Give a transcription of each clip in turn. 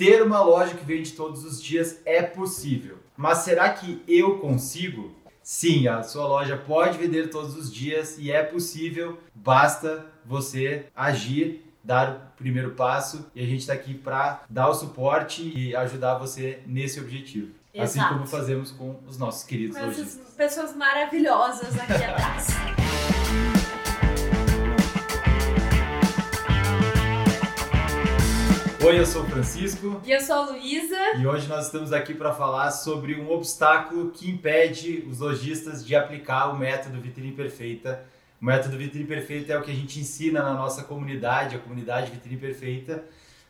Ter uma loja que vende todos os dias é possível, mas será que eu consigo? Sim, a sua loja pode vender todos os dias e é possível, basta você agir, dar o primeiro passo e a gente está aqui para dar o suporte e ajudar você nesse objetivo. Assim Exato. como fazemos com os nossos queridos Com lojistas. pessoas maravilhosas aqui atrás. Oi, eu sou o Francisco E eu sou a Luísa. e hoje nós estamos aqui para falar sobre um obstáculo que impede os lojistas de aplicar o método Vitrine Perfeita. O método Vitrine Perfeita é o que a gente ensina na nossa comunidade, a comunidade Vitrine Perfeita.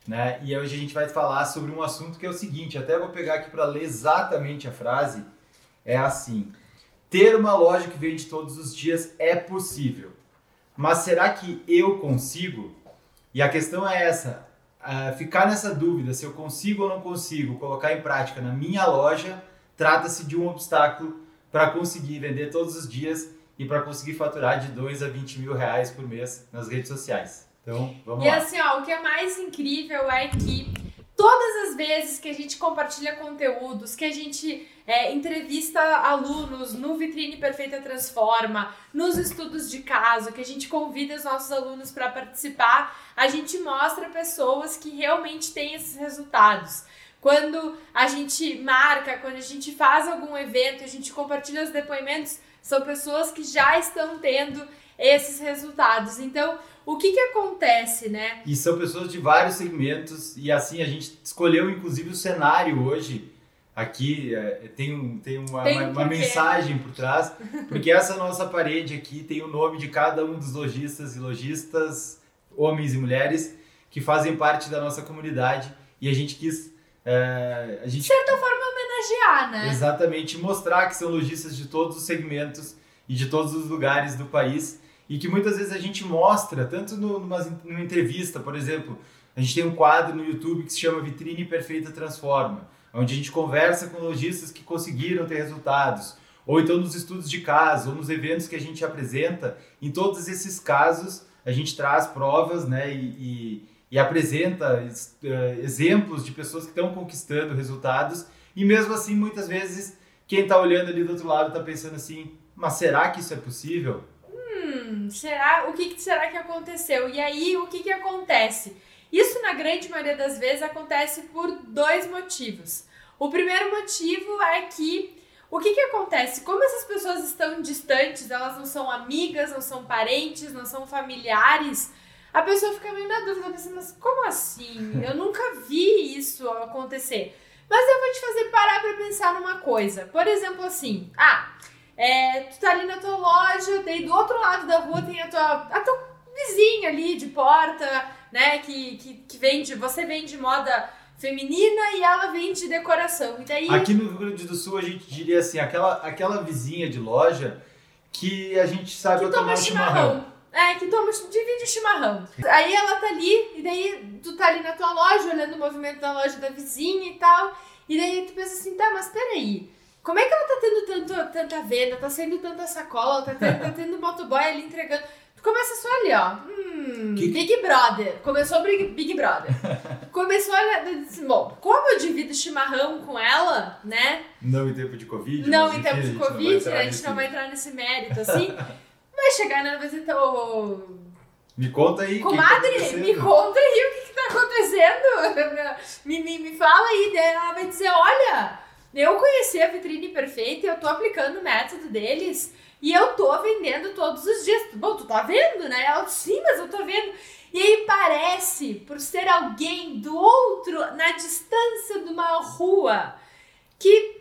Né? E hoje a gente vai falar sobre um assunto que é o seguinte, até vou pegar aqui para ler exatamente a frase, é assim, ter uma loja que vende todos os dias é possível, mas será que eu consigo? E a questão é essa, ah, ficar nessa dúvida se eu consigo ou não consigo colocar em prática na minha loja, trata-se de um obstáculo para conseguir vender todos os dias e para conseguir faturar de 2 a 20 mil reais por mês nas redes sociais. Então, vamos E lá. assim, ó, o que é mais incrível é que todas as vezes que a gente compartilha conteúdos, que a gente é, entrevista alunos no Vitrine Perfeita Transforma, nos estudos de caso, que a gente convida os nossos alunos para participar, a gente mostra pessoas que realmente têm esses resultados. Quando a gente marca, quando a gente faz algum evento, a gente compartilha os depoimentos, são pessoas que já estão tendo esses resultados. Então, o que que acontece, né? E são pessoas de vários segmentos e assim a gente escolheu inclusive o cenário hoje aqui é, tem, tem uma, Tem uma, um mensagem por trás porque essa nossa parede aqui tem o nome de cada um dos lojistas e lojistas homens e mulheres que fazem parte da nossa comunidade e a gente quis é, a De gente certa forma, homenagear, né? Exatamente, mostrar que são lojistas de todos os segmentos e de todos os lugares do país e que muitas vezes a gente mostra, tanto no, numa, numa entrevista, por exemplo, a gente tem um quadro no YouTube que se chama Vitrine Perfeita Transforma, onde a gente conversa com lojistas que conseguiram ter resultados, ou então nos estudos de caso, ou nos eventos que a gente apresenta, em todos esses casos a gente traz provas né, e, e, e apresenta es- eh, exemplos de pessoas que estão conquistando resultados e mesmo assim, muitas vezes, quem está olhando ali do outro lado está pensando assim, mas será que isso é possível? Hum, será? O que, que será que aconteceu? E aí, o que, que acontece? Isso, na grande maioria das vezes, acontece por dois motivos. O primeiro motivo é que o que, que acontece? Como essas pessoas estão distantes, elas não são amigas, não são parentes, não são familiares, a pessoa fica meio na dúvida, pensando, mas como assim? Eu nunca vi isso acontecer. Mas eu vou te fazer parar pra pensar numa coisa. Por exemplo, assim, ah, é, tu tá ali na tua loja, daí do outro lado da rua tem a tua, a tua vizinha ali de porta, né, que, que, que vende, você vende moda feminina e ela vende decoração. E daí... Aqui no Rio Grande do Sul a gente diria assim, aquela, aquela vizinha de loja que a gente sabe que tomar toma chimarrão. chimarrão. É, que toma, divide o chimarrão. Aí ela tá ali, e daí tu tá ali na tua loja, olhando o movimento da loja da vizinha e tal. E daí tu pensa assim, tá, mas peraí. Como é que ela tá tendo tanto, tanta venda, tá saindo tanta sacola, tá tendo, tá tendo motoboy ali entregando. Tu começa só ali, ó. Hum, Que- Big Brother. Começou Big, Big Brother. Começou a. Bom, como eu divido chimarrão com ela, né? Não em tempo de Covid. Não, em tempo a de gente não vai Covid, né? A gente nesse- não vai entrar nesse mérito, assim. Vai chegar na visita, ô, Me conta aí. o que que tá Comadre, acontecendo. me conta aí o que, que tá acontecendo. Me, me, me fala aí. Daí ela vai dizer: olha, eu conheci a vitrine perfeita, eu tô aplicando o método deles e eu tô vendendo todos os dias. Bom, tu tá vendo, né? Ela sim, mas eu tô vendo. E aí parece, por ser alguém do outro, na distância de uma rua, que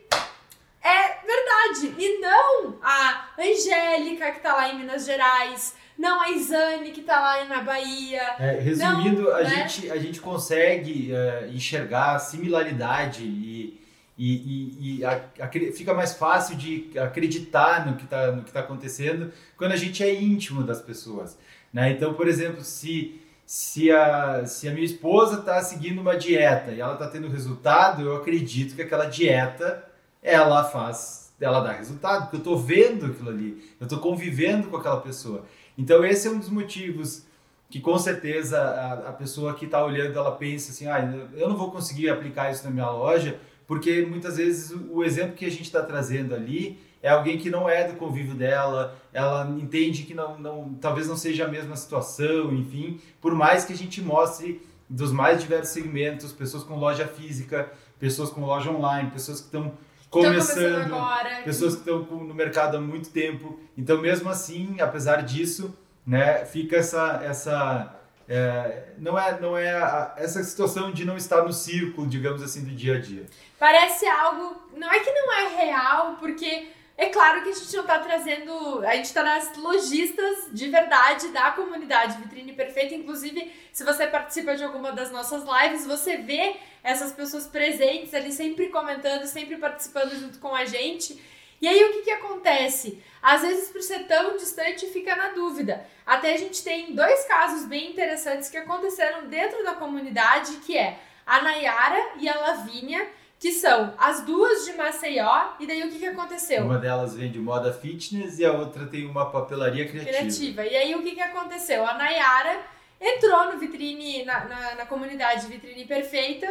é verdade. E não a Angélica, que tá lá em Minas Gerais, não a Isane, que tá lá na Bahia. É, resumindo, Não, a, né? gente, a gente consegue é, enxergar a similaridade e, e, e, e a- acre- fica mais fácil de acreditar no que está tá acontecendo quando a gente é íntimo das pessoas. Né? Então, por exemplo, se, se, a, se a minha esposa está seguindo uma dieta e ela está tendo resultado, eu acredito que aquela dieta ela faz, ela dá resultado, porque eu estou vendo aquilo ali, eu estou convivendo com aquela pessoa. Então, esse é um dos motivos que com certeza a, a pessoa que está olhando ela pensa assim, ah, eu não vou conseguir aplicar isso na minha loja, porque muitas vezes o exemplo que a gente está trazendo ali é alguém que não é do convívio dela, ela entende que não, não, talvez não seja a mesma situação, enfim, por mais que a gente mostre dos mais diversos segmentos, pessoas com loja física, pessoas com loja online, pessoas que estão começando, agora. pessoas que estão no mercado há muito tempo. Então, mesmo assim, apesar disso, né, fica essa essa é, não é não é a, essa situação de não estar no círculo, digamos assim, do dia a dia. Parece algo, não é que não é real, porque é claro que a gente não está trazendo. A gente está nas lojistas de verdade da comunidade Vitrine Perfeita. Inclusive, se você participa de alguma das nossas lives, você vê essas pessoas presentes ali, sempre comentando, sempre participando junto com a gente. E aí, o que, que acontece? Às vezes, por ser tão distante, fica na dúvida. Até a gente tem dois casos bem interessantes que aconteceram dentro da comunidade, que é a Nayara e a Lavínia que são as duas de Maceió, e daí o que, que aconteceu? Uma delas vende moda fitness e a outra tem uma papelaria criativa. Criativa. E aí o que, que aconteceu? A Nayara entrou no vitrine, na, na, na, comunidade Vitrine Perfeita,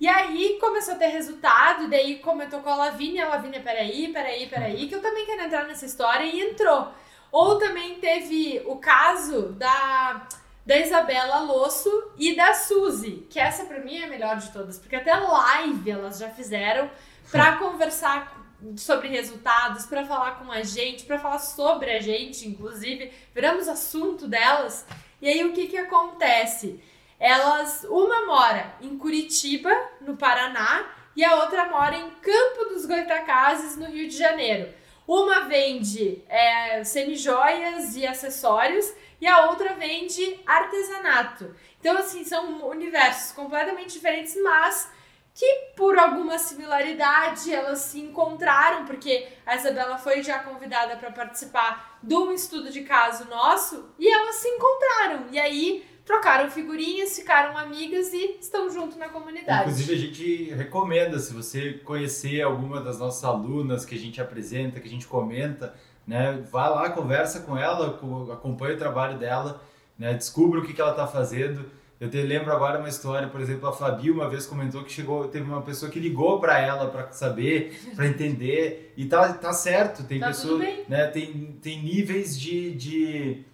e aí começou a ter resultado, daí comentou com a Lavínia, a Lavínia, peraí, peraí, peraí, que eu também quero entrar nessa história, e entrou. Ou também teve o caso da da Isabela Losso e da Suzy, que essa para mim é a melhor de todas, porque até live elas já fizeram para conversar sobre resultados, para falar com a gente, para falar sobre a gente, inclusive, viramos assunto delas. E aí o que que acontece? Elas, uma mora em Curitiba, no Paraná, e a outra mora em Campo dos Goitacazes, no Rio de Janeiro. Uma vende é, semijoias e acessórios e a outra vende artesanato. Então, assim, são universos completamente diferentes, mas que por alguma similaridade elas se encontraram, porque a Isabela foi já convidada para participar de um estudo de caso nosso e elas se encontraram. E aí trocaram figurinhas, ficaram amigas e estão junto na comunidade. Inclusive, a gente recomenda, se você conhecer alguma das nossas alunas que a gente apresenta, que a gente comenta, né? Vá lá, conversa com ela, acompanha o trabalho dela, né? Descubra o que, que ela está fazendo. Eu te lembro agora uma história, por exemplo, a Fabi uma vez comentou que chegou, teve uma pessoa que ligou para ela para saber, para entender, e tá, tá certo, tem tá pessoas, né, tem, tem níveis de, de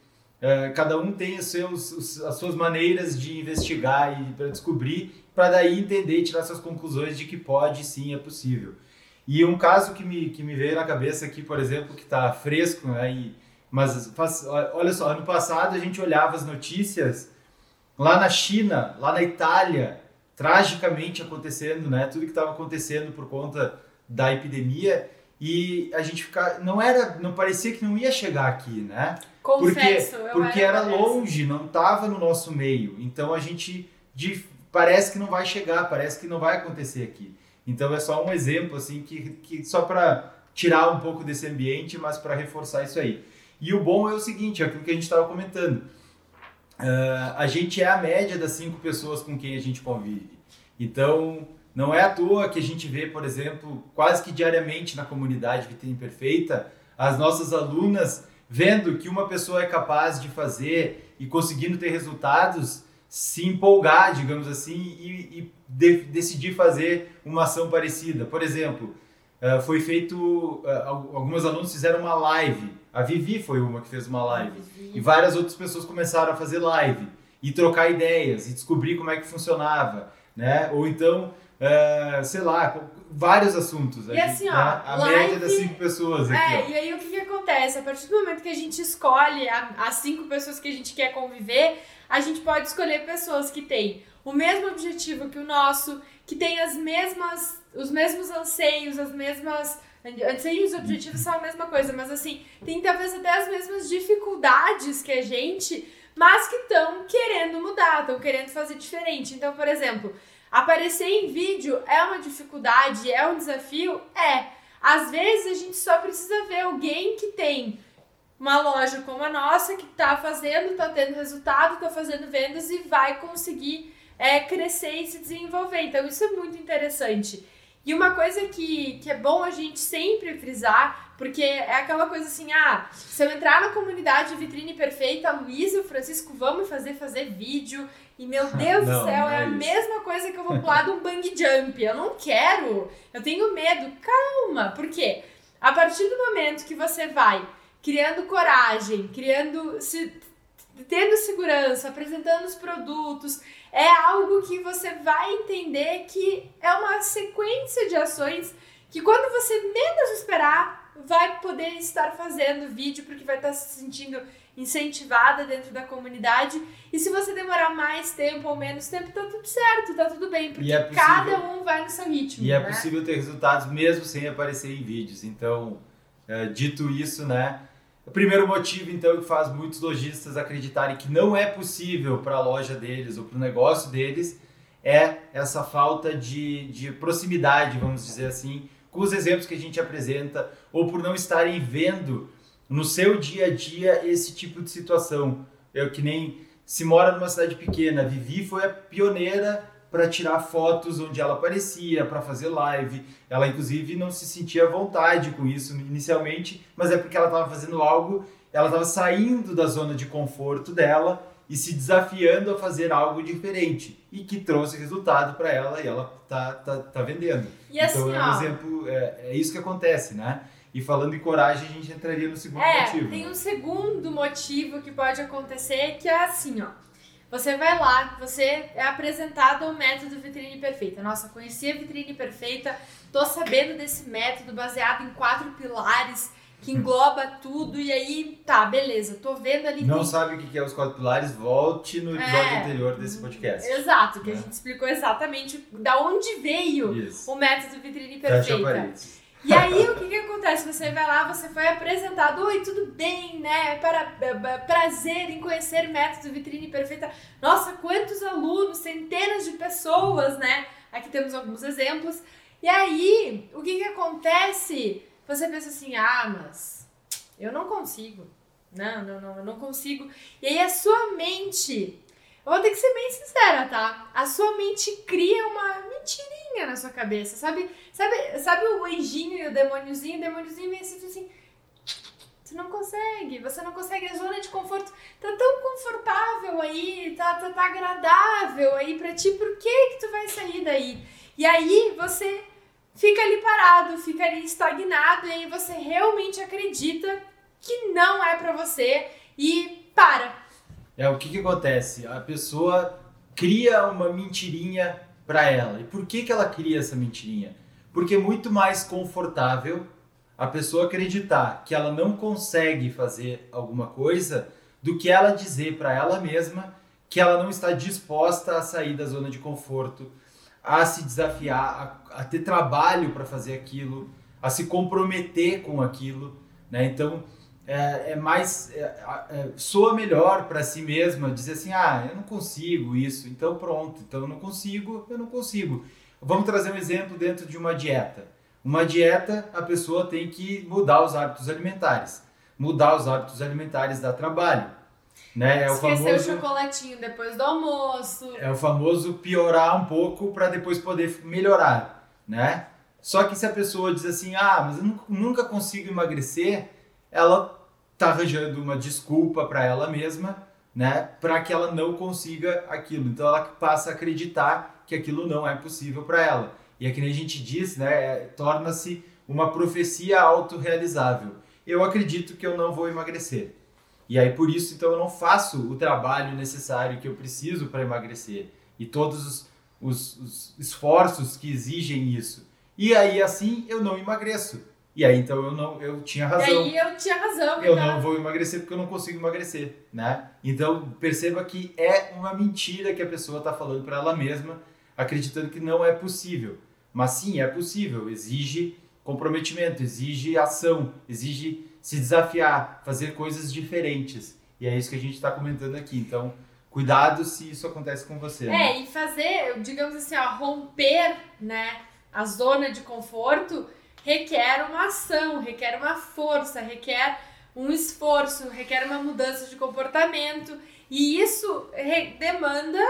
é, cada um tem os seus, os, as suas maneiras de investigar e para descobrir, para daí entender e tirar suas conclusões de que pode sim, é possível. E um caso que me, que me veio na cabeça aqui, por exemplo, que está fresco, né? E, mas olha só, ano passado a gente olhava as notícias lá na China, lá na Itália, tragicamente acontecendo, né? Tudo que estava acontecendo por conta da epidemia e a gente ficar não era, não parecia que não ia chegar aqui, né? Confesso, porque porque era, era longe, não estava no nosso meio. Então a gente de, parece que não vai chegar, parece que não vai acontecer aqui. Então é só um exemplo assim que, que só para tirar um pouco desse ambiente, mas para reforçar isso aí. E o bom é o seguinte, é aquilo que a gente estava comentando. Uh, a gente é a média das cinco pessoas com quem a gente convive. Então, não é à toa que a gente vê, por exemplo, quase que diariamente na comunidade Vitrine Perfeita, as nossas alunas vendo que uma pessoa é capaz de fazer e conseguindo ter resultados, se empolgar, digamos assim, e, e de, decidir fazer uma ação parecida. Por exemplo, uh, foi feito, uh, alguns alunos fizeram uma live, a Vivi foi uma que fez uma live, e várias outras pessoas começaram a fazer live e trocar ideias e descobrir como é que funcionava, né? Ou então, uh, sei lá, vários assuntos. E assim, ó, né? a live... média das cinco pessoas aqui. É, ó. e aí o que, que acontece? A partir do momento que a gente escolhe a, as cinco pessoas que a gente quer conviver, a gente pode escolher pessoas que têm o mesmo objetivo que o nosso, que têm as mesmas, os mesmos anseios, as mesmas anseios e objetivos são a mesma coisa, mas assim, tem talvez até as mesmas dificuldades que a gente, mas que estão querendo mudar, estão querendo fazer diferente. Então, por exemplo, aparecer em vídeo é uma dificuldade, é um desafio? É. Às vezes a gente só precisa ver alguém que tem uma loja como a nossa que está fazendo, está tendo resultado, está fazendo vendas e vai conseguir é, crescer e se desenvolver. Então isso é muito interessante. E uma coisa que, que é bom a gente sempre frisar, porque é aquela coisa assim, ah, se eu entrar na comunidade Vitrine Perfeita, a Luísa e o Francisco me fazer fazer vídeo, e meu Deus Não, do céu, é, é a mesma coisa que eu vou pular de um bang jump. Eu não quero, eu tenho medo. Calma, por quê? A partir do momento que você vai criando coragem, criando, se, tendo segurança, apresentando os produtos, é algo que você vai entender que é uma sequência de ações que quando você menos esperar, vai poder estar fazendo vídeo porque vai estar se sentindo incentivada dentro da comunidade. E se você demorar mais tempo ou menos tempo, tá tudo certo, tá tudo bem, porque é possível- cada um vai no seu ritmo. E é né? possível ter resultados mesmo sem aparecer em vídeos. Então, é, dito isso, né? O primeiro motivo, então, que faz muitos lojistas acreditarem que não é possível para a loja deles ou para o negócio deles é essa falta de, de proximidade, vamos dizer assim, com os exemplos que a gente apresenta, ou por não estarem vendo no seu dia a dia esse tipo de situação. Eu que nem se mora numa cidade pequena, Vivi foi a pioneira para tirar fotos onde ela aparecia, para fazer live. Ela, inclusive, não se sentia à vontade com isso inicialmente, mas é porque ela estava fazendo algo, ela estava saindo da zona de conforto dela e se desafiando a fazer algo diferente e que trouxe resultado para ela e ela tá, tá, tá vendendo. E assim, então é um ó, exemplo, é, é isso que acontece, né? E falando em coragem, a gente entraria no segundo É, motivo. tem um segundo motivo que pode acontecer que é assim, ó. Você vai lá, você é apresentado ao método Vitrine Perfeita. Nossa, conheci a Vitrine Perfeita, tô sabendo desse método baseado em quatro pilares que engloba tudo e aí, tá, beleza, tô vendo ali Não tem- sabe o que é os quatro pilares? Volte no episódio É. anterior desse podcast. Exato, que a É. gente explicou exatamente da onde veio Isso. o método Vitrine Fecha Perfeita. paredes. E aí, o que que acontece? Você vai lá, você foi apresentado, oi, tudo bem, né? Para, b- b- prazer em conhecer método Vitrine Perfeita. Nossa, quantos alunos, centenas de pessoas, né? Aqui temos alguns exemplos. E aí, o que que acontece? Você pensa assim, ah, mas eu não consigo. Não, não, não, eu não consigo. E aí a sua mente, eu vou ter que ser bem sincera, tá? A sua mente cria uma mentirinha na sua cabeça, sabe? Sabe, sabe o anjinho e o demôniozinho? O demôniozinho vem assim, fala assim, você não consegue, você não consegue, a zona de conforto tá tão confortável aí, tá, tá, tá agradável aí pra ti, por que que tu vai sair daí? E aí você fica ali parado, fica ali estagnado, e aí você realmente acredita que não é pra você e para. É o que que acontece? A pessoa cria uma mentirinha para ela. E por que que ela cria essa mentirinha? Porque é muito mais confortável a pessoa acreditar que ela não consegue fazer alguma coisa do que ela dizer para ela mesma que ela não está disposta a sair da zona de conforto, a se desafiar, a, a ter trabalho para fazer aquilo, a se comprometer com aquilo, né? Então é, é mais é, é, soa melhor para si mesma dizer assim, ah, eu não consigo isso, então pronto, então eu não consigo, eu não consigo. Vamos trazer um exemplo dentro de uma dieta. Uma dieta, a pessoa tem que mudar os hábitos alimentares. Mudar os hábitos alimentares dá trabalho, né? É o Esquecer famoso o chocolatinho depois do almoço. é o famoso piorar um pouco para depois poder melhorar, né? Só que se a pessoa diz assim, ah, mas eu nu- nunca consigo emagrecer, ela tá arranjando uma desculpa para ela mesma, né? Para que ela não consiga aquilo. Então ela passa a acreditar que aquilo não é possível para ela. E é que nem a gente diz, né? é, Torna-se uma profecia autorrealizável. Eu acredito que eu não vou emagrecer. E aí por isso então eu não faço o trabalho necessário que eu preciso para emagrecer e todos os, os- os esforços que exigem isso. E aí assim eu não emagreço. E aí então eu não eu tinha E razão. aí eu tinha razão. Eu não vou emagrecer porque eu não consigo emagrecer, né? Então perceba que é uma mentira que a pessoa está falando para ela mesma, acreditando que não é possível. Mas sim, é possível. Exige comprometimento, exige ação, exige se desafiar, fazer coisas diferentes. E é isso que a gente está comentando aqui. Então, cuidado se isso acontece com você. né? É, e fazer, digamos assim, ó, romper, né, a zona de conforto requer uma ação, requer uma força, requer um esforço, requer uma mudança de comportamento. E isso demanda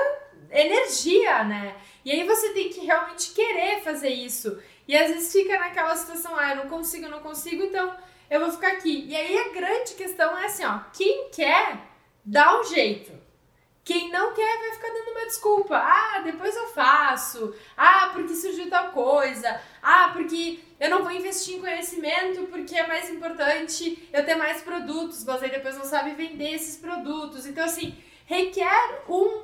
energia, né? E aí você tem que realmente querer fazer isso. E às vezes fica naquela situação, ah, eu não consigo, eu não consigo, então eu vou ficar aqui. E aí a grande questão é assim, ó, quem quer, dá um jeito. Quem não quer vai ficar dando uma desculpa. Ah, depois eu faço. Ah, porque surgiu tal coisa. Ah, porque eu não vou investir em conhecimento porque é mais importante eu ter mais produtos, mas aí depois não sabe vender esses produtos. Então, assim, requer um,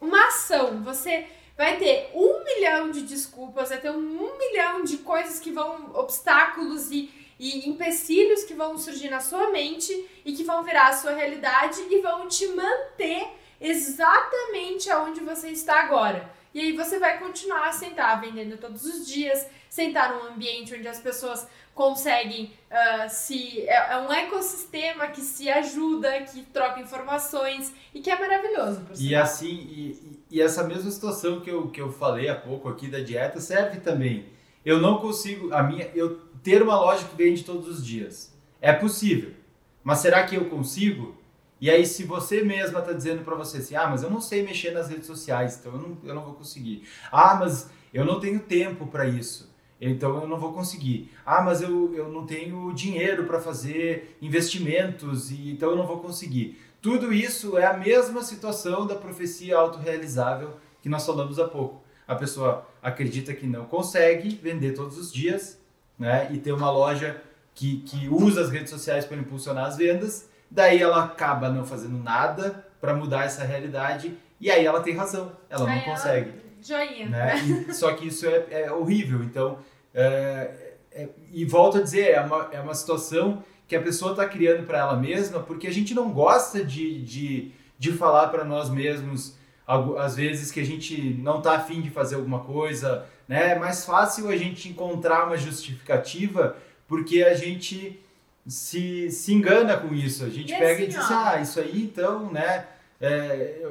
uma ação. Você vai ter um milhão de desculpas, vai ter um milhão de coisas que vão, obstáculos e e empecilhos que vão surgir na sua mente e que vão virar a sua realidade e vão te manter exatamente aonde você está agora. E aí você vai continuar a sentar vendendo todos os dias, sentar num ambiente onde as pessoas conseguem uh, se. É, é, um ecossistema que se ajuda, que troca informações e que é maravilhoso. e assim, e, e, essa mesma situação que eu, que eu falei há pouco aqui da dieta serve também. Eu não consigo. A minha, eu ter uma loja que vende todos os dias. É possível. Mas será que eu consigo? E aí, se você mesma está dizendo para você assim, ah, mas eu não sei mexer nas redes sociais, então eu não, eu não vou conseguir. Ah, mas eu não tenho tempo para isso, então eu não vou conseguir. Ah, mas eu, eu não tenho dinheiro para fazer investimentos, e então eu não vou conseguir. Tudo isso é a mesma situação da profecia autorrealizável que nós falamos há pouco. A pessoa acredita que não consegue vender todos os dias, né? E ter uma loja que, que usa as redes sociais para impulsionar as vendas, daí ela acaba não fazendo nada para mudar essa realidade e aí ela tem razão, ela aí não consegue. joinha. Né? E, só que isso é, é horrível. Então, é, é, e volto a dizer, é uma, é uma situação que a pessoa está criando para ela mesma porque a gente não gosta de, de, de falar para nós mesmos às vezes que a gente não está afim de fazer alguma coisa, né? É mais fácil a gente encontrar uma justificativa porque a gente se, se engana com isso. A gente e pega assim, e diz assim, ah, isso aí então, né? É,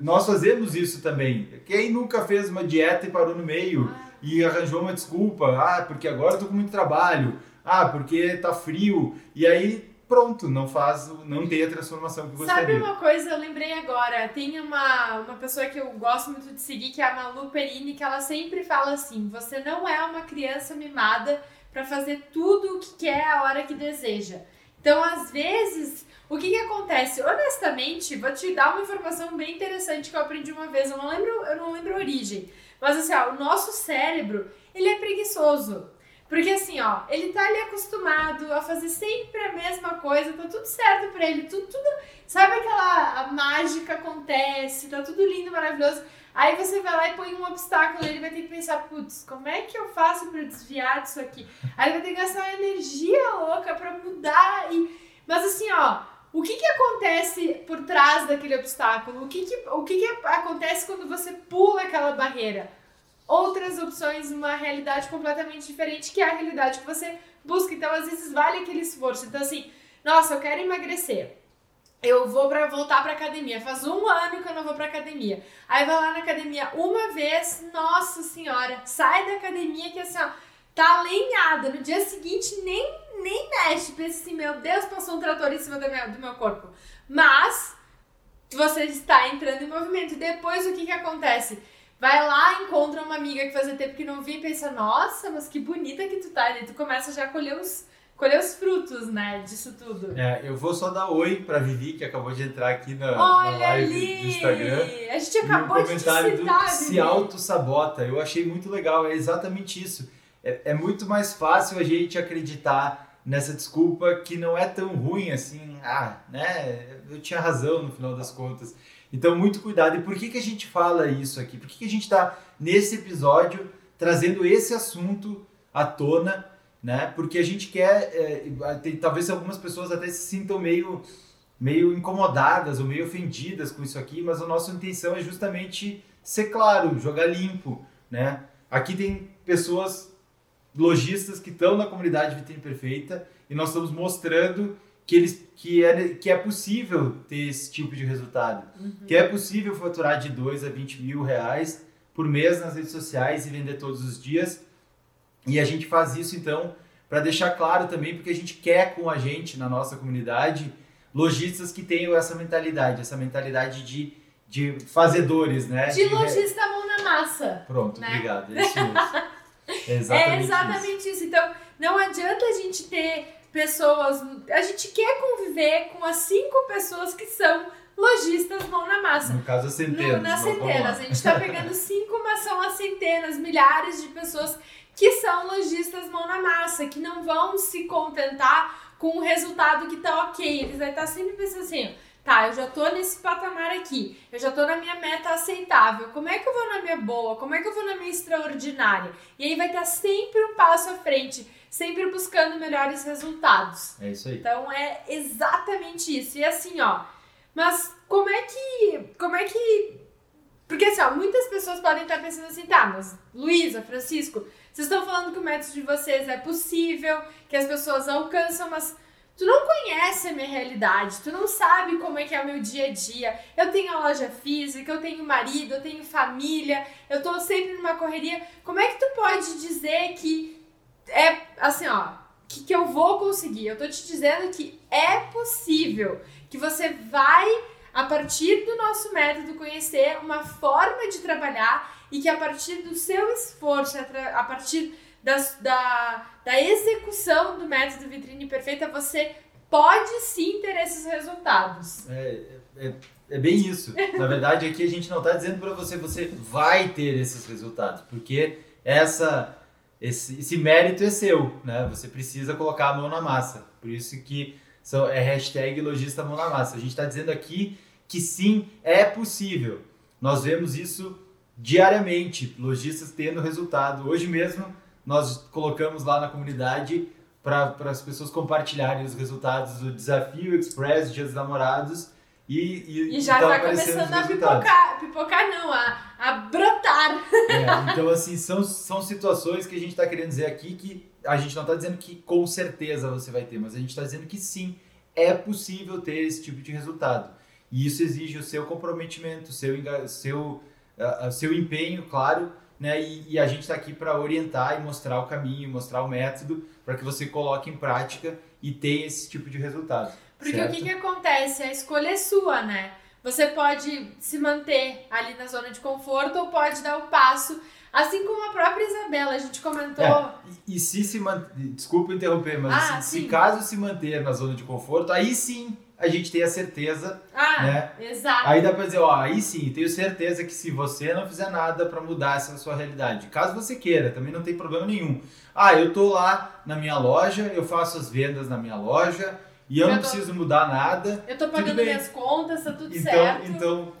nós fazemos isso também. Quem nunca fez uma dieta e parou no meio ah. e arranjou uma desculpa? Ah, porque agora eu tô com muito trabalho. Ah, porque tá frio. E aí pronto, não faz, não tem a transformação que gostaria. Sabe uma coisa, eu lembrei agora, tem uma, uma pessoa que eu gosto muito de seguir, que é a Malu Perini, que ela sempre fala assim, você não é uma criança mimada para fazer tudo o que quer a hora que deseja. Então, às vezes, o que, que acontece? Honestamente, vou te dar uma informação bem interessante que eu aprendi uma vez, eu não lembro, eu não lembro a origem, mas assim, ó, o nosso cérebro, ele é preguiçoso. Porque assim, ó, ele tá ali acostumado a fazer sempre a mesma coisa, tá tudo certo pra ele, tudo, tudo. Sabe aquela a mágica acontece, tá tudo lindo, maravilhoso. Aí você vai lá e põe um obstáculo, ele vai ter que pensar, putz, como é que eu faço para desviar disso aqui? Aí vai ter que gastar uma energia louca para mudar e mas assim, ó, o que que acontece por trás daquele obstáculo? O que que, o que que acontece quando você pula aquela barreira? Outras opções numa realidade completamente diferente, que é a realidade que você busca. Então, às vezes, vale aquele esforço. Então, assim, nossa, eu quero emagrecer. Eu vou para voltar para academia. Faz um ano que eu não vou para academia. Aí vai lá na academia uma vez, nossa senhora, sai da academia que assim, ó, tá alinhada. No dia seguinte nem nem mexe, pensa assim, meu Deus, passou um trator em cima do meu, do meu corpo. Mas você está entrando em movimento. Depois o que que acontece? Vai lá, encontra uma amiga que fazia tempo que não via e pensa, nossa, mas que bonita que tu tá. E tu começa já a colher os, colher os frutos, né, disso tudo. É, eu vou só dar oi pra Vivi, que acabou de entrar aqui na, na live ali. do Instagram. A gente acabou de comentário citar, do Se auto-sabota. Eu achei muito legal, é exatamente isso. É, é muito mais fácil a gente acreditar nessa desculpa que não é tão ruim assim, ah, né, eu tinha razão no final das contas. Então, muito cuidado. E por que, que a gente fala isso aqui? Por que, que a gente está, nesse episódio, trazendo esse assunto à tona? Né? Porque a gente quer. É, talvez algumas pessoas até se sintam meio, meio incomodadas ou meio ofendidas com isso aqui, mas a nossa intenção é justamente ser claro, jogar limpo. Né? Aqui tem pessoas, lojistas, que estão na comunidade Vitrine Perfeita e nós estamos mostrando que, eles, que, é, que é possível ter esse tipo de resultado. Uhum. Que é possível faturar de 2 a 20 mil reais por mês nas redes sociais e vender todos os dias. E a gente faz isso então para deixar claro também, porque a gente quer com a gente na nossa comunidade lojistas que tenham essa mentalidade, essa mentalidade de, de fazedores, né? De, de lojista mão na massa. Pronto, né? obrigado. É isso mesmo. É É exatamente, exatamente isso. isso. Então, não adianta a gente ter pessoas. A gente quer conviver com as cinco pessoas que são lojistas mão na massa. No caso, as centenas. No, nas centenas. A gente tá pegando cinco, mas são as centenas, milhares de pessoas que são lojistas mão na massa, que não vão se contentar com um resultado que tá ok. Eles vai estar sempre pensando assim, tá, eu já tô nesse patamar aqui, eu já tô na minha meta aceitável, como é que eu vou na minha boa, como é que eu vou na minha extraordinária? E aí vai estar sempre um passo à frente, sempre buscando melhores resultados. É isso aí. Então é exatamente isso. E assim, ó, mas como é que. Como é que. Porque assim, ó, muitas pessoas podem estar pensando assim, tá, mas Luísa, Francisco, vocês estão falando que o método de vocês é possível, que as pessoas alcançam, mas tu não conhece a minha realidade, tu não sabe como é que é o meu dia a dia. Eu tenho a loja física, eu tenho marido, eu tenho família, eu tô sempre numa correria. Como é que tu pode dizer que é assim, ó, que, que eu vou conseguir? Eu tô te dizendo que é possível, que você vai, a partir do nosso método, conhecer uma forma de trabalhar e que a partir do seu esforço, a partir das- da, da execução do método Vitrine Perfeita, você pode sim ter esses resultados. É, é, é bem isso. Na verdade, aqui a gente não está dizendo para você, você vai ter esses resultados, porque essa, esse, esse mérito é seu, né? Você precisa colocar a mão na massa. Por isso que são, é hashtag lojista mão na massa. A gente está dizendo aqui que sim, é possível. Nós vemos isso diariamente, lojistas tendo resultado. Hoje mesmo nós colocamos lá na comunidade para as pessoas compartilharem os resultados do desafio Express Dia dos Namorados e, e, E já tá tá aparecendo começando a pipocar, pipocar não, a, a brotar. É, então, assim, são, são situações que a gente está querendo dizer aqui que a gente não está dizendo que com certeza você vai ter, mas a gente está dizendo que sim, é possível ter esse tipo de resultado. E isso exige o seu comprometimento, o seu, seu, ah, seu empenho, claro, né? E, e a gente está aqui para orientar e mostrar o caminho, mostrar o método para que você coloque em prática e tenha esse tipo de resultado. Porque certo? o que, que acontece? A escolha é sua, né? Você pode se manter ali na zona de conforto ou pode dar o passo. Assim como a própria Isabela, a gente comentou. É, e, e se se manter, desculpa interromper, mas Ah, assim, se sim. caso se manter na zona de conforto, aí sim a gente tem a certeza, Ah, né? exato. Aí dá pra dizer, ó, aí sim, tenho certeza que se você não fizer nada pra mudar essa sua realidade, caso você queira, também não tem problema nenhum. Ah, eu tô lá na minha loja, eu faço as vendas na minha loja e eu, Eu não tô- preciso mudar nada. Eu tô pagando minhas contas, tá tudo Então, certo. então,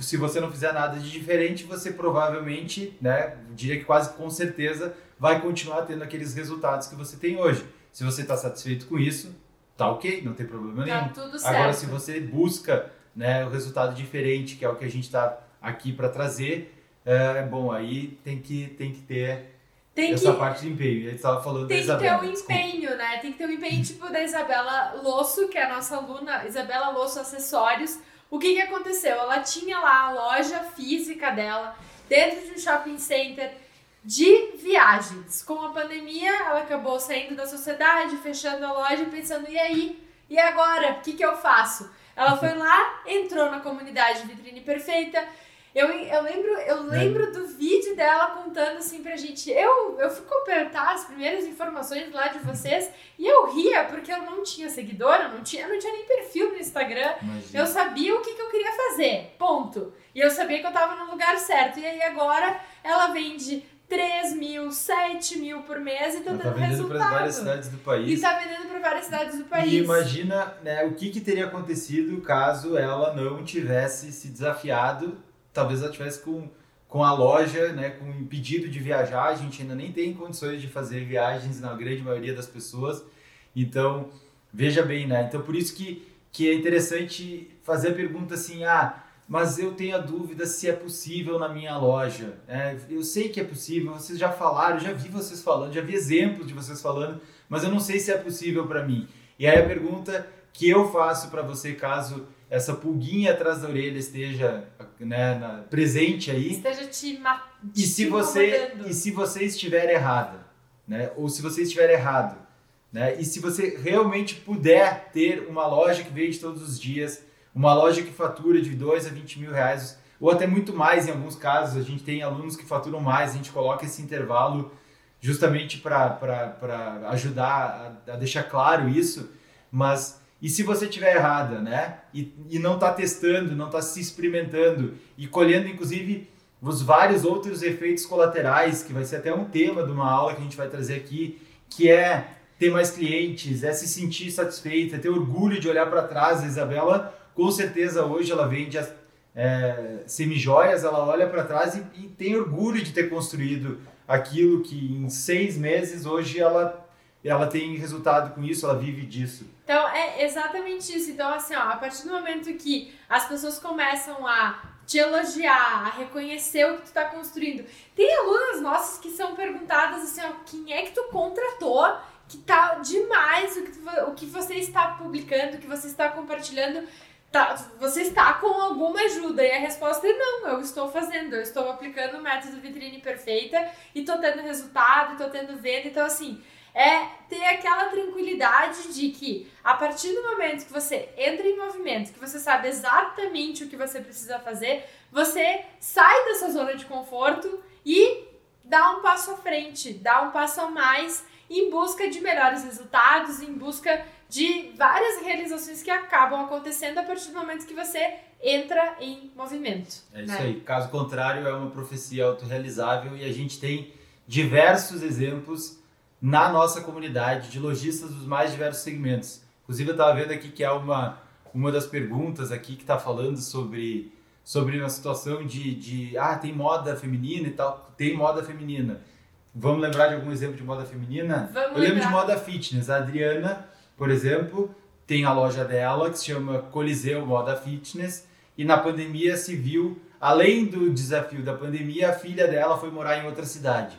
se você não fizer nada de diferente, você provavelmente, né, diria que quase com certeza, vai continuar tendo aqueles resultados que você tem hoje. Se você está satisfeito com isso, tá ok, não tem problema nenhum. Tá tudo certo. Agora, se você busca né, o resultado diferente, que é o que a gente está aqui para trazer, é bom, aí tem que, tem que ter Tem essa que, parte de empenho. A gente estava falando tem da que ter Isabela. um empenho, né? Tem que ter um empenho tipo da Isabela Losso, que é a nossa aluna, Isabela Losso Acessórios. O que que aconteceu? Ela tinha lá a loja física dela, dentro de um shopping center, de viagens. Com a pandemia, ela acabou saindo da sociedade, fechando a loja, pensando, e aí? E agora? O que que eu faço? Ela foi lá, entrou na comunidade Vitrine Perfeita, eu, eu lembro, eu lembro do vídeo dela contando assim pra gente. Eu, eu fui completar as primeiras informações lá de vocês e eu ria porque eu não tinha seguidor, eu não tinha, eu não tinha nem perfil no Instagram. Imagina. Eu sabia o que, que eu queria fazer, ponto. E eu sabia que eu tava no lugar certo. E aí agora ela vende 3 mil, 7 mil por mês e tá Ela tá dando vendendo para várias resultado. cidades do E país. tá vendendo pra várias cidades do país. E imagina né, o que, que teria acontecido caso ela não tivesse se desafiado. Talvez ela tivesse com, com a loja, né, com o pedido de viajar. A gente ainda nem tem condições de fazer viagens na grande maioria das pessoas. Então, veja bem, né? Então, por isso que, que é interessante fazer a pergunta assim: ah, mas eu tenho a dúvida se é possível na minha loja. É, eu sei que é possível, vocês já falaram, já vi vocês falando, já vi exemplos de vocês falando, mas eu não sei se é possível para mim. E aí a pergunta que eu faço para você, caso essa pulguinha atrás da orelha esteja né, na- presente aí, Esteja te, ma e se você e se você estiver errada, né? Ou se você estiver errado, né? E se você realmente puder ter uma loja que vende todos os dias, uma loja que fatura de 2 a 20 mil reais, ou até muito mais em alguns casos. A gente tem alunos que faturam mais, a gente coloca esse intervalo justamente para ajudar a, a, deixar claro isso. Mas e se você tiver errada, né? E, e não está testando, não está se experimentando e colhendo, inclusive, os vários outros efeitos colaterais, que vai ser até um tema de uma aula que a gente vai trazer aqui, que é ter mais clientes, é se sentir satisfeita, é ter orgulho de olhar para trás. A Isabela, com certeza, hoje ela vende as é, semijoias, ela olha para trás e, e, tem orgulho de ter construído aquilo que em seis meses hoje ela ela tem resultado com isso, ela vive disso. Então é exatamente isso. Então assim, ó, a partir do momento que as pessoas começam a te elogiar, a reconhecer o que tu está construindo. Tem alunas nossas que são perguntadas assim, ó, quem é que tu contratou que tá demais o que, tu, o que você está publicando, o que você está compartilhando, tá, você está com alguma ajuda? E a resposta é não, eu estou fazendo, eu estou aplicando o método vitrine perfeita e estou tendo resultado, estou tendo venda, então assim, é ter aquela tranquilidade de que a partir do momento que você entra em movimento, que você sabe exatamente o que você precisa fazer, você sai dessa zona de conforto e dá um passo à frente, dá um passo a mais em busca de melhores resultados, em busca de várias realizações que acabam acontecendo a partir do momento que você entra em movimento. É isso né? aí. Caso contrário, é uma profecia autorrealizável e a gente tem diversos exemplos na nossa comunidade de lojistas dos mais diversos segmentos. Inclusive, eu estava vendo aqui que é uma, uma das perguntas aqui que está falando sobre, sobre uma situação de, de, ah, tem moda feminina e tal. Tem moda feminina. Vamos lembrar de algum exemplo de moda feminina? Vamos eu lembro lembrar. de moda fitness. A Adriana, por exemplo, tem a loja dela que se chama Coliseu Moda Fitness e na pandemia se viu, além do desafio da pandemia, a filha dela foi morar em outra cidade.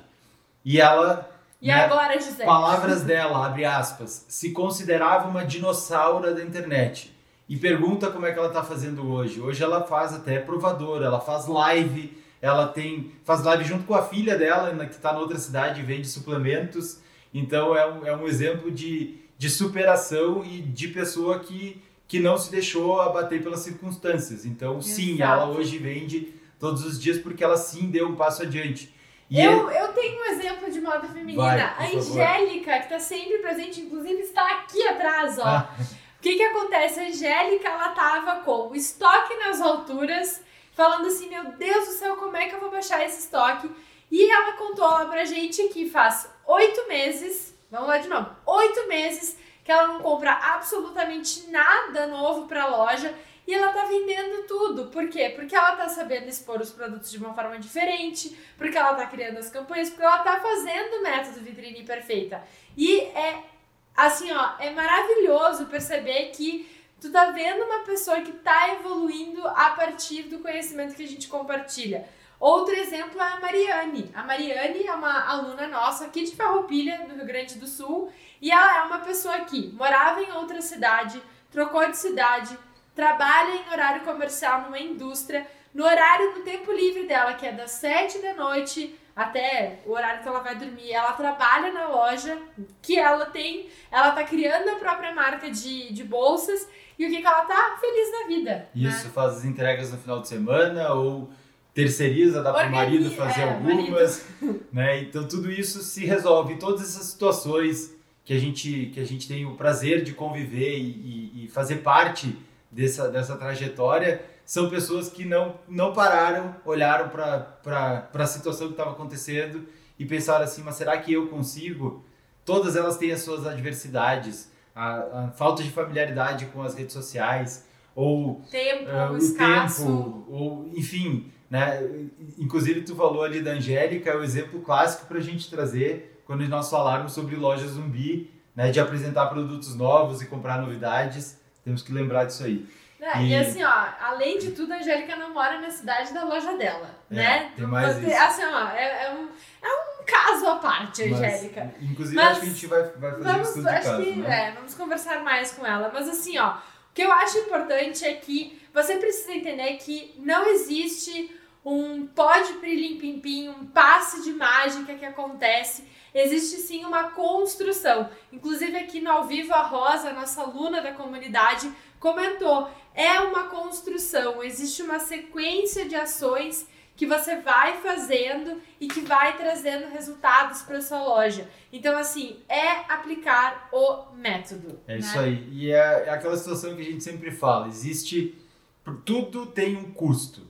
E ela e né? agora, José? Palavras dela, abre aspas, se considerava uma dinossauro da internet. E pergunta como é que ela está fazendo hoje. Hoje ela faz até provadora, ela faz live, ela tem faz live junto com a filha dela, né, que está na outra cidade e vende suplementos. Então é um, é um exemplo de, de superação e de pessoa que, que não se deixou abater pelas circunstâncias. Então, Exato. sim, ela hoje vende todos os dias porque ela sim deu um passo adiante. E eu, é... eu tenho um exemplo moda feminina. Vai, a Angélica, favor. que está sempre presente, inclusive está aqui atrás, ó. Ah. O que que acontece? A Angélica, ela tava com o estoque nas alturas, falando assim, meu Deus do céu, como é que eu vou baixar esse estoque? E ela contou lá pra gente que faz oito meses, vamos lá de novo, oito meses que ela não compra absolutamente nada novo pra loja e ela tá vendendo tudo. Por quê? Porque ela tá sabendo expor os produtos de uma forma diferente, porque ela tá criando as campanhas, porque ela tá fazendo o método vitrine perfeita. E é assim, ó, é maravilhoso perceber que tu tá vendo uma pessoa que tá evoluindo a partir do conhecimento que a gente compartilha. Outro exemplo é a Mariane. A Mariane é uma aluna nossa aqui de Farroupilha, no Rio Grande do Sul, e ela é uma pessoa que morava em outra cidade, trocou de cidade, trabalha em horário comercial numa indústria, no horário do tempo livre dela, que é das 7 da noite até o horário que ela vai dormir, ela trabalha na loja que ela tem, ela tá criando a própria marca de, de bolsas e o que, que ela tá feliz na vida. Né? Isso, né? faz as entregas no final de semana ou terceiriza, dá para o marido fazer é, algumas, né? Então tudo isso se resolve, todas essas situações que a gente que a gente tem o prazer de conviver e, e, e fazer parte dessa, dessa trajetória são pessoas que não, não pararam, olharam para a situação que estava acontecendo e pensaram assim, mas será que eu consigo? Todas elas têm as suas adversidades, a, a falta de familiaridade com as redes sociais, ou tempo, uh, o escasso. tempo, ou enfim, né? Inclusive tu falou ali da Angélica, é o exemplo clássico para a gente trazer quando nós falarmos sobre loja zumbi, né? De apresentar produtos novos e comprar novidades. Temos que lembrar disso aí. É, e... e... assim, ó, além de tudo, a Angélica não mora na cidade da loja dela, é, né? Tem mais Você, isso. Assim, ó, é, é, um, é um caso à parte, Angélica. Mas, inclusive, Mas, acho que a gente vai, vai fazer vamos, estudo de caso, que, né? É, vamos conversar mais com ela. Mas assim, ó, o que eu acho importante é que você precisa entender que não existe um pode prilim pim pim, um passe de mágica que acontece existe sim uma construção. Inclusive aqui no ao vivo a Rosa, nossa aluna da comunidade, comentou, é uma construção, existe uma sequência de ações que você vai fazendo e que vai trazendo resultados para sua loja. Então, assim, é aplicar o método. É né? isso aí. E é, é aquela situação que a gente sempre fala: existe. Tudo tem um custo.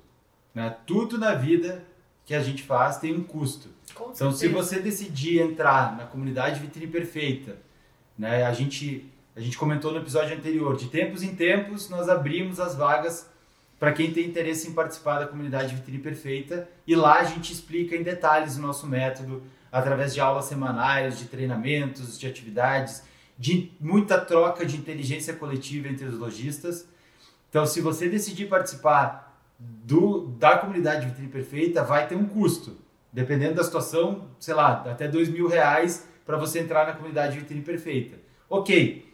Né? Tudo na vida que a gente faz tem um custo. Com Então, se certeza. você decidir entrar na comunidade Vitrine Perfeita, né, a gente a gente comentou no episódio anterior, de tempos em tempos nós abrimos as vagas para quem tem interesse em participar da comunidade Vitrine Perfeita e lá a gente explica em detalhes o nosso método através de aulas semanais, de treinamentos, de atividades, de muita troca de inteligência coletiva entre os lojistas. Então, se você decidir participar do, da comunidade Vitrine Perfeita, vai ter um custo. Dependendo da situação, sei lá, até dois mil reais para você entrar na comunidade Vitrine Perfeita. Ok,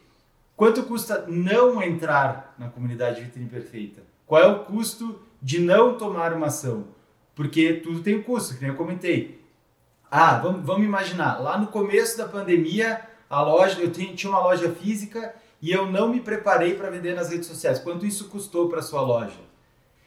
quanto custa não entrar na comunidade Vitrine Perfeita? Qual é o custo de não tomar uma ação? Porque tudo tem um custo, que nem eu comentei. Ah, vamos, vamos imaginar, lá no começo da pandemia, a loja, eu tinha, uma loja física e eu não me preparei para vender nas redes sociais. Quanto isso custou para sua loja?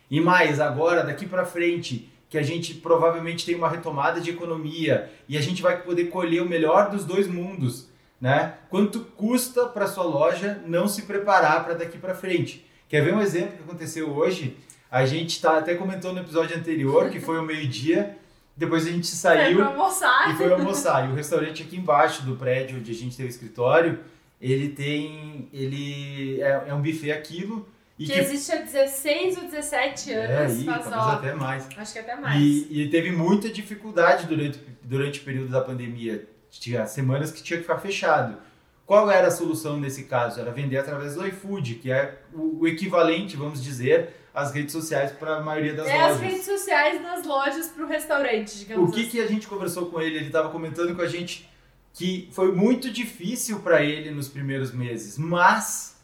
E mais, agora, daqui para frente, que a gente provavelmente tem uma retomada de economia e a gente vai poder colher o melhor dos dois mundos, né? Quanto custa para sua loja não se preparar para daqui para frente? Quer ver um exemplo que aconteceu hoje? A gente tá, até comentou no episódio anterior, que foi o meio-dia, depois a gente saiu almoçar. e foi almoçar. E o restaurante aqui embaixo do prédio onde a gente tem o escritório, ele tem. ele é, é um buffet aquilo. E Que existe há 16 ou 17 é, anos, aí, faz talvez ó, até mais. acho que até mais. E, e teve muita dificuldade durante, durante o período da pandemia. Tinha semanas que tinha que ficar fechado. Qual era a solução nesse caso? Era vender através do iFood, que é o, o equivalente, vamos dizer, às redes sociais para a maioria das é as lojas. redes sociais das lojas pro restaurante, digamos O que, assim. que a gente conversou com ele? Ele estava comentando com a gente que foi muito difícil para ele nos primeiros meses, mas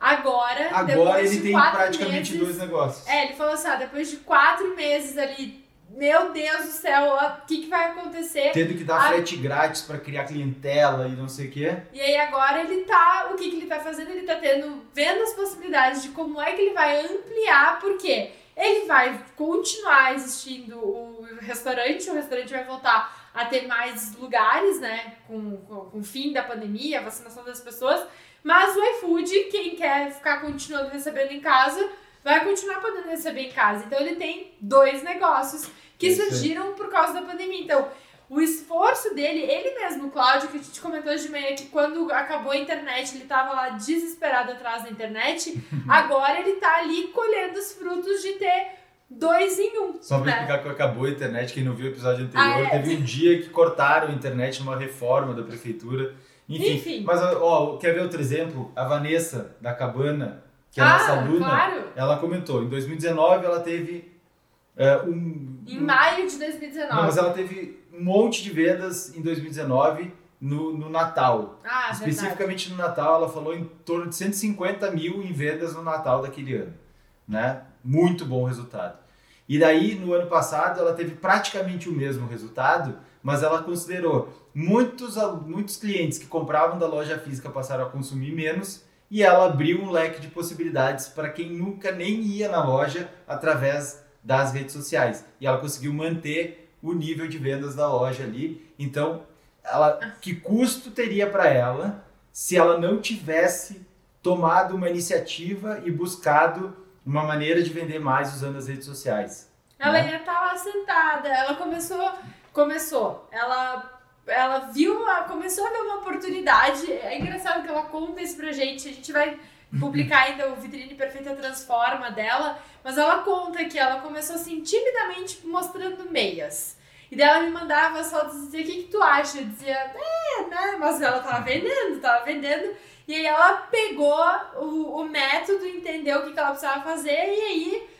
Agora, agora depois ele de tem quatro praticamente meses, dois negócios. É, ele falou assim, ó, depois de quatro meses ali, meu Deus do céu, o que, que vai acontecer? Tendo que dar Ah. frete grátis para criar clientela e não sei o quê. E aí agora ele tá, o que, que ele tá fazendo? Ele tá tendo, vendo as possibilidades de como é que ele vai ampliar, porque ele vai continuar existindo o restaurante, o restaurante vai voltar a ter mais lugares, né, com, com, com o fim da pandemia, a vacinação das pessoas, mas o iFood, quem quer ficar continuando recebendo em casa, vai continuar podendo receber em casa. Então ele tem dois negócios que É surgiram por causa da pandemia. Então, o esforço dele, ele mesmo, Cláudio, que a gente comentou hoje de manhã, que quando acabou a internet, ele tava lá desesperado atrás da internet, agora ele tá ali colhendo os frutos de ter dois em um. Só pra né? explicar que acabou a internet, quem não viu o episódio anterior, Ah, é. teve um dia que cortaram a internet numa reforma da prefeitura. Enfim, Enfim. mas ó, quer ver outro exemplo? A Vanessa da Cabana, que é a nossa ah, aluna, claro. ela comentou, em 2019 ela teve é, um... Em maio de Não, 2019. mas ela teve um monte de vendas em 2019 no, no Natal. Ah, verdade. Especificamente no Natal, ela falou em torno de 150 mil em vendas no Natal daquele ano. Né? Muito bom resultado. E daí, no ano passado, ela teve praticamente o mesmo resultado, mas ela considerou muitos, muitos clientes que compravam da loja física passaram a consumir menos e ela abriu um leque de possibilidades para quem nunca nem ia na loja através das redes sociais. E ela conseguiu manter o nível de vendas da loja ali. Então, ela, que custo teria para ela se ela não tivesse tomado uma iniciativa e buscado uma maneira de vender mais usando as redes sociais? Ela né? ia estar lá sentada. Ela começou. Começou. Ela. Ela viu, começou a ver uma oportunidade. É engraçado que ela conta isso pra gente. A gente vai publicar ainda o Vitrine Perfeita Transforma dela. Mas ela conta que ela começou assim, timidamente mostrando meias. E daí ela me mandava as fotos e dizia: O que, que tu acha? Eu dizia: É, né? Mas ela tava vendendo, tava vendendo. E aí ela pegou o, o método, entendeu o que, que ela precisava fazer. E aí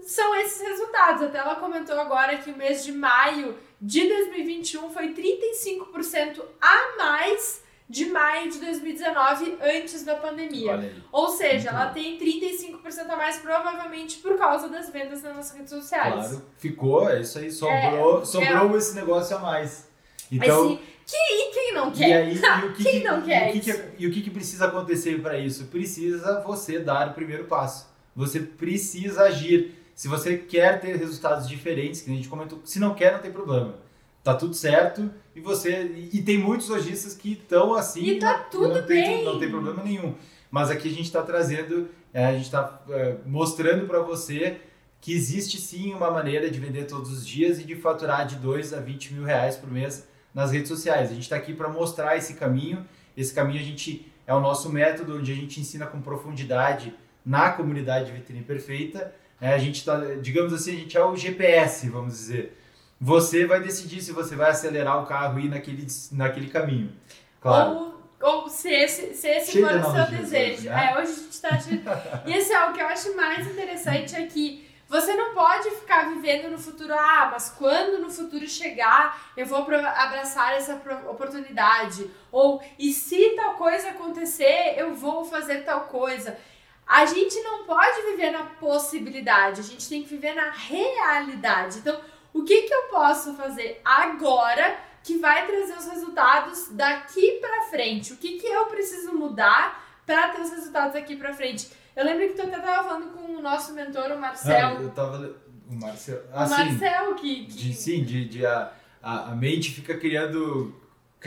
são esses resultados. Até ela comentou agora que o mês de maio de 2021 foi 35% a mais de maio de 2019 antes da pandemia. Ou seja, ela tem 35% a mais provavelmente por causa das vendas nas redes sociais. Claro, ficou, é isso aí, sobrou, É, sobrou esse negócio a mais. Então, sim, que, e quem não quer? E, aí, e o que, Quem que- não e quer o que que- e o que, que precisa acontecer para isso? Precisa você dar o primeiro passo. Você precisa agir. Se você quer ter resultados diferentes, que a gente comentou, se não quer, não tem problema. Tá tudo certo e você. E, tem muitos lojistas que estão assim. E tá não- tudo não tem, bem. Não tem problema nenhum. Mas aqui a gente está trazendo, é, a gente está mostrando para você que existe sim uma maneira de vender todos os dias e de faturar de 2 a 20 mil reais por mês nas redes sociais. A gente está aqui para mostrar esse caminho. Esse caminho a gente é o nosso método onde a gente ensina com profundidade na comunidade Vitrine Perfeita. É, a gente tá, digamos assim, a gente é o GPS, vamos dizer. Você vai decidir se você vai acelerar o carro e ir naquele, naquele caminho. Claro. Ou, ou se esse, se esse Cheio for o seu desejo. hoje, né? É, hoje a gente tá cheio. E assim, ó, o que eu acho mais interessante é que você não pode ficar vivendo no futuro, ah, mas quando no futuro chegar, eu vou abraçar essa oportunidade. Ou, e se tal coisa acontecer, eu vou fazer tal coisa. A gente não pode viver na possibilidade, a gente tem que viver na realidade. Então, o que, que eu posso fazer agora que vai trazer os resultados daqui pra frente? O que, que eu preciso mudar para ter os resultados daqui pra frente? Eu lembro que tu até tava falando com o nosso mentor, o Ah, Marcel. eu tava. O Marcel. o Ah, sim. Marcel que. que- De, sim, de, de a, a, a mente fica criando.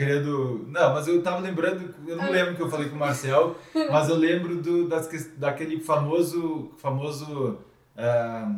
Criando. Não, mas eu tava lembrando. Eu não Ah. lembro que eu falei com o Marcel, mas eu lembro do, das, daquele famoso. famoso ah,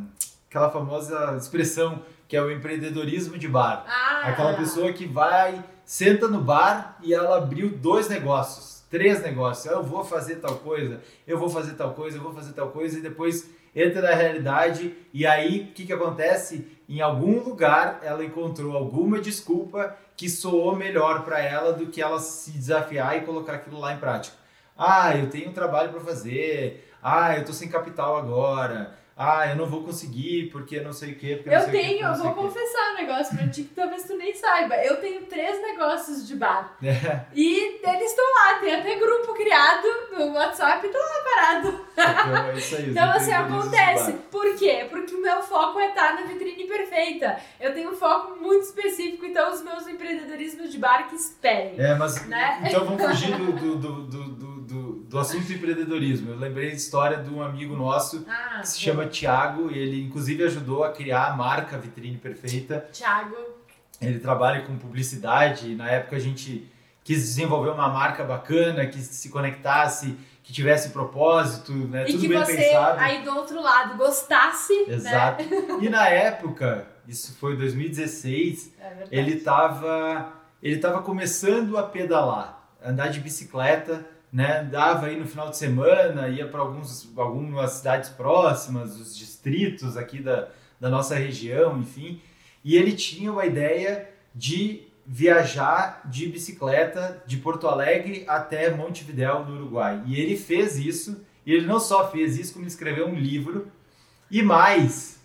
aquela famosa expressão que é o empreendedorismo de bar. Ah, Aquela pessoa que vai, senta no bar e ela abriu dois negócios, três negócios. Eu vou fazer tal coisa, eu vou fazer tal coisa, eu vou fazer tal coisa, e depois entra na realidade. E aí, o que, que acontece? Em algum lugar ela encontrou alguma desculpa que soou melhor para ela do que ela se desafiar e colocar aquilo lá em prática. Ah, eu tenho um trabalho para fazer. Ah, eu tô sem capital agora. Ah, eu não vou conseguir porque não sei o quê. Porque não Eu sei o quê, tenho, não eu sei vou confessar um negócio pra ti que talvez tu nem saiba. Eu tenho três negócios de bar. É. E eles estão lá, tem até grupo criado no WhatsApp, estão lá parado. Então, é isso aí. Então, assim, acontece. Por quê? Porque o meu foco é estar na vitrine perfeita. Eu tenho um foco muito específico, então os meus empreendedorismos de bar que esperem. É, mas Né? então vamos fugir do, do, do, do, do, assunto empreendedorismo. Eu lembrei da história de um amigo nosso Ah, que se chama Tiago e ele inclusive ajudou a criar a marca Vitrine Perfeita. Thiago. Ele trabalha com publicidade e na época a gente quis desenvolver uma marca bacana que se conectasse, que tivesse propósito, né? E Tudo que bem você, pensado. aí do outro lado, gostasse. Né? Exato. E na época, isso foi 2016, É ele estava ele tava começando a pedalar, andar de bicicleta, né? Andava aí no final de semana, ia para alguns algumas cidades próximas, os distritos aqui da, da nossa região, enfim. E ele tinha uma ideia de viajar de bicicleta de Porto Alegre até Montevidéu, no Uruguai. E ele fez isso, e ele não só fez isso, como escreveu um livro e mais,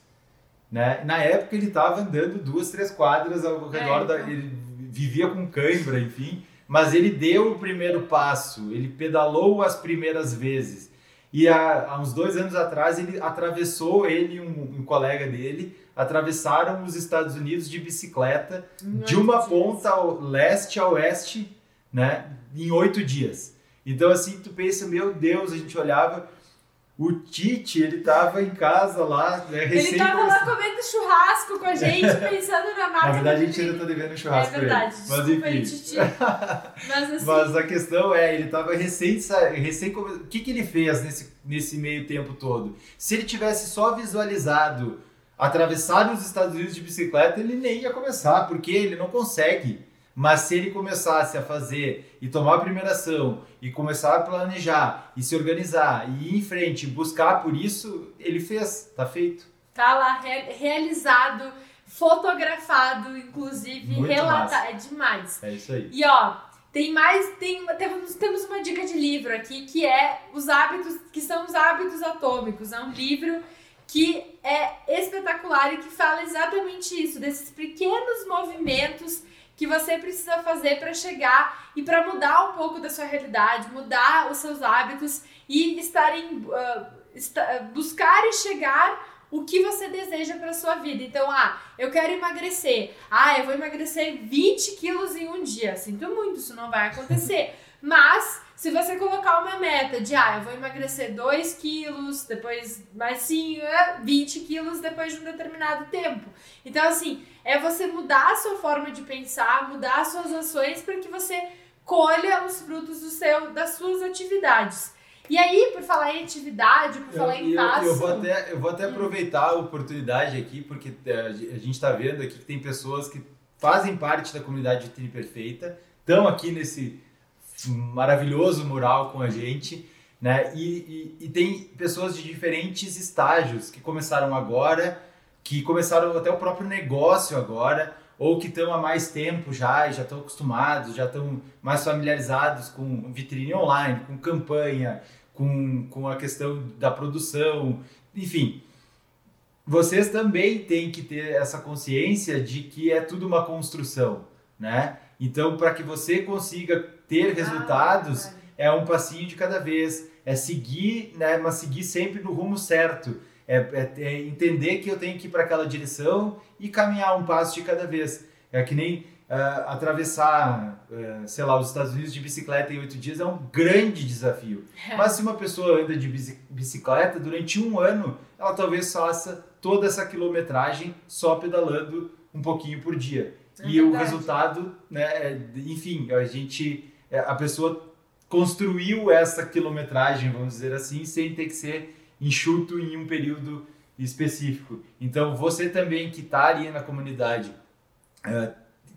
né? Na época ele estava andando duas, três quadras ao É, redor da. então. Ele vivia com cãibra, enfim. Mas ele deu o primeiro passo, ele pedalou as primeiras vezes. E há, há uns dois anos atrás ele atravessou, ele e um, um colega dele, atravessaram os Estados Unidos de bicicleta de uma ponta ao leste a oeste, né, em oito dias. Então assim, tu pensa, meu Deus, a gente olhava, o Tite, ele tava em casa lá, né, Ele recém tava lá comendo churrasco com a gente, pensando na marca. Na verdade, a gente ainda tá devendo É churrasco ele. verdade, Mas desculpa aí, enfim. Titi. Mas assim, Mas a questão é, ele tava recém, recém o que que ele fez nesse, nesse meio tempo todo? Se ele tivesse só visualizado atravessar os Estados Unidos de bicicleta, ele nem ia começar, porque ele não consegue. Mas se ele começasse a fazer e tomar a primeira ação e começar a planejar e se organizar e ir em frente, buscar por isso, ele fez, tá feito. tá lá re- realizado, fotografado, inclusive, Muito relatado. É demais. É isso aí. E ó, tem mais, tem, temos, temos uma dica de livro aqui que é os hábitos, que são os hábitos atômicos. É um livro que é espetacular e que fala exatamente isso, desses pequenos movimentos que você precisa fazer para chegar e para mudar um pouco da sua realidade, mudar os seus hábitos e estar em, esta- buscar e chegar o que você deseja para sua vida. Então, ah, eu quero emagrecer. Ah, eu vou emagrecer 20 quilos em um dia. Sinto muito, isso não vai acontecer. Mas, se você colocar uma meta de, ah, eu vou emagrecer 2 quilos, depois mais 5, 20 quilos depois de um determinado tempo. Então, assim, é você mudar a sua forma de pensar, mudar as suas ações para que você colha os frutos do seu, das suas atividades. E aí, por falar em atividade, por eu, falar em passo... Eu, eu, vou até, eu vou até aproveitar a oportunidade aqui, porque é, a gente está vendo aqui que tem pessoas que fazem parte da comunidade de Tri Perfeita, estão aqui nesse maravilhoso mural com a gente, né? E, e, e, tem pessoas de diferentes estágios que começaram agora, que começaram até o próprio negócio agora, ou que estão há mais tempo já já estão acostumados, já estão mais familiarizados com vitrine online, com campanha, com, com a questão da produção, enfim. Vocês também têm que ter essa consciência de que é tudo uma construção, né? Então, para que você consiga ter resultados, é um passinho de cada vez, é seguir, né? Mas seguir sempre no rumo certo. É, é, é entender que eu tenho que ir para aquela direção e caminhar um passo de cada vez. É que nem uh, atravessar, uh, sei lá, os Estados Unidos de bicicleta em oito dias é um grande desafio. Mas se uma pessoa anda de bicicleta durante um ano, ela talvez faça toda essa quilometragem só pedalando um pouquinho por dia. É e verdade. o resultado, né, é, enfim, a gente, a pessoa construiu essa quilometragem, vamos dizer assim, sem ter que ser enxuto em um período específico. Então, você também que está ali na comunidade, é,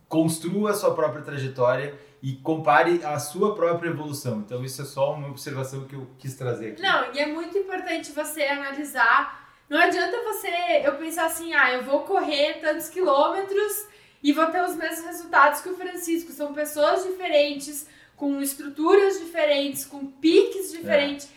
construa a sua própria trajetória e compare a sua própria evolução. Então, isso é só uma observação que eu quis trazer aqui. Não, e é muito importante você analisar. Não adianta você eu pensar assim, ah, eu vou correr tantos quilômetros e vou ter os mesmos resultados que o Francisco. São pessoas diferentes, com estruturas diferentes, com piques diferentes. É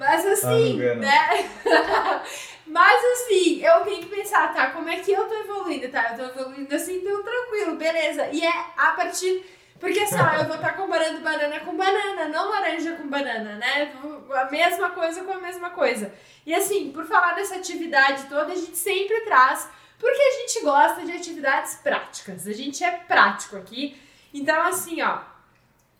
Mas assim, ah, né? Mas assim, eu tenho que pensar, tá? Como é que eu tô evoluindo, tá? Eu tô evoluindo assim, então tranquilo, beleza. E é a partir. Porque assim, ó, eu vou estar tá comparando banana com banana, não laranja com banana, né? A mesma coisa com a mesma coisa. E assim, por falar dessa atividade toda, a gente sempre traz. Porque a gente gosta de atividades práticas. A gente é prático aqui. Então, assim, ó,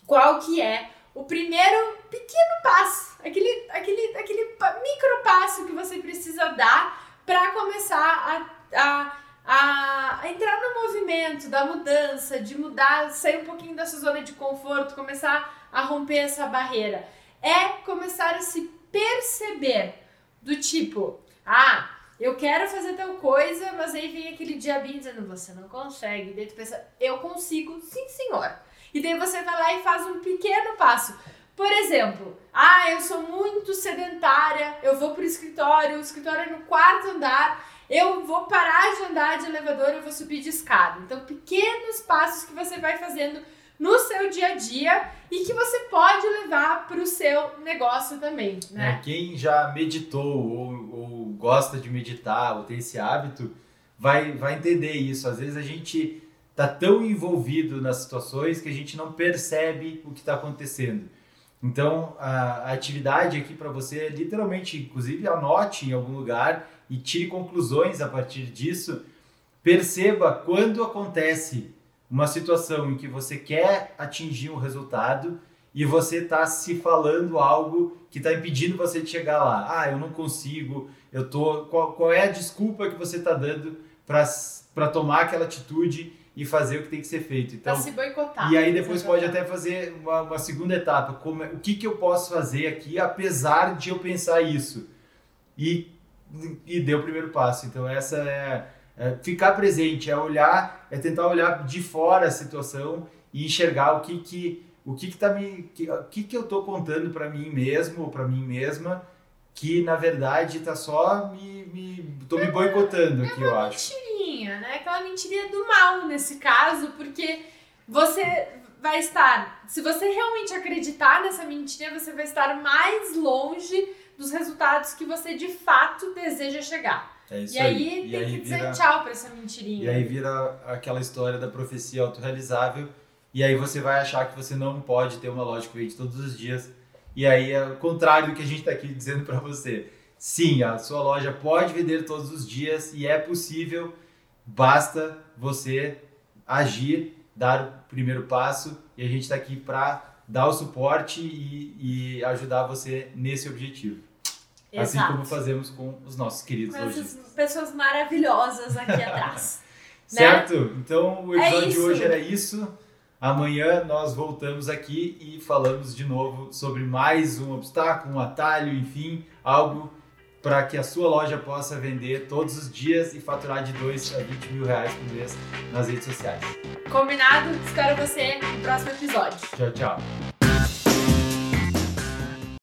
qual que é o primeiro pequeno passo, aquele, aquele, aquele micro passo que você precisa dar para começar a, a, a, entrar no movimento da mudança, de mudar, sair um pouquinho da sua zona de conforto, começar a romper essa barreira. É começar a se perceber do tipo, ah, eu quero fazer tal coisa, mas aí vem aquele diabinho dizendo, você não consegue. E daí tu pensa, eu consigo, sim senhora. E daí você vai lá e faz um pequeno passo. Por exemplo, ah, eu sou muito sedentária, eu vou pro escritório, o escritório é no quarto andar, eu vou parar de andar de elevador, eu vou subir de escada. Então, pequenos passos que você vai fazendo no seu dia a dia e que você pode levar para o seu negócio também. Né? É, quem já meditou ou, ou, gosta de meditar ou tem esse hábito vai, vai entender isso. Às vezes a gente está tão envolvido nas situações que a gente não percebe o que está acontecendo. Então, a, a atividade aqui para você é literalmente, inclusive, anote em algum lugar e tire conclusões a partir disso. Perceba quando acontece uma situação em que você quer atingir um resultado e você está se falando algo que está impedindo você de chegar lá. Ah, eu não consigo, eu tô. Qual, qual é a desculpa que você está dando para tomar aquela atitude e fazer o que tem que ser feito. Então, pra se boicotar. E aí depois pode até fazer uma, uma segunda etapa. Como, é, o que, que eu posso fazer aqui apesar de eu pensar isso? E, e deu o primeiro passo. Então essa é, é ficar presente, é olhar, é tentar olhar de fora a situação e enxergar o que que o que que tá me que, o que que eu tô contando para mim mesmo ou para mim mesma que na verdade tá só me, me tô me boicotando aqui, eu acho. Mentirinha, né? Aquela mentirinha do mal nesse caso, porque você vai estar, se você realmente acreditar nessa mentira, você vai estar mais longe dos resultados que você de fato deseja chegar. É isso e aí, aí tem aí que vira, dizer tchau pra essa mentirinha. E aí vira aquela história da profecia autorrealizável, e aí você vai achar que você não pode ter uma loja que vende todos os dias e aí é o contrário do que a gente está aqui dizendo para você. Sim, a sua loja pode vender todos os dias e é possível, basta você agir, dar o primeiro passo e a gente está aqui para dar o suporte e, e, ajudar você nesse objetivo. Assim Exato. Assim como fazemos com os nossos queridos com essas pessoas maravilhosas aqui atrás. Né? certo? Então o episódio é de hoje era isso. Amanhã nós voltamos aqui e falamos de novo sobre mais um obstáculo, um atalho, enfim, algo para que a sua loja possa vender todos os dias e faturar de 2 a 20 mil reais por mês nas redes sociais. Combinado? Espero você no próximo episódio. Tchau, tchau.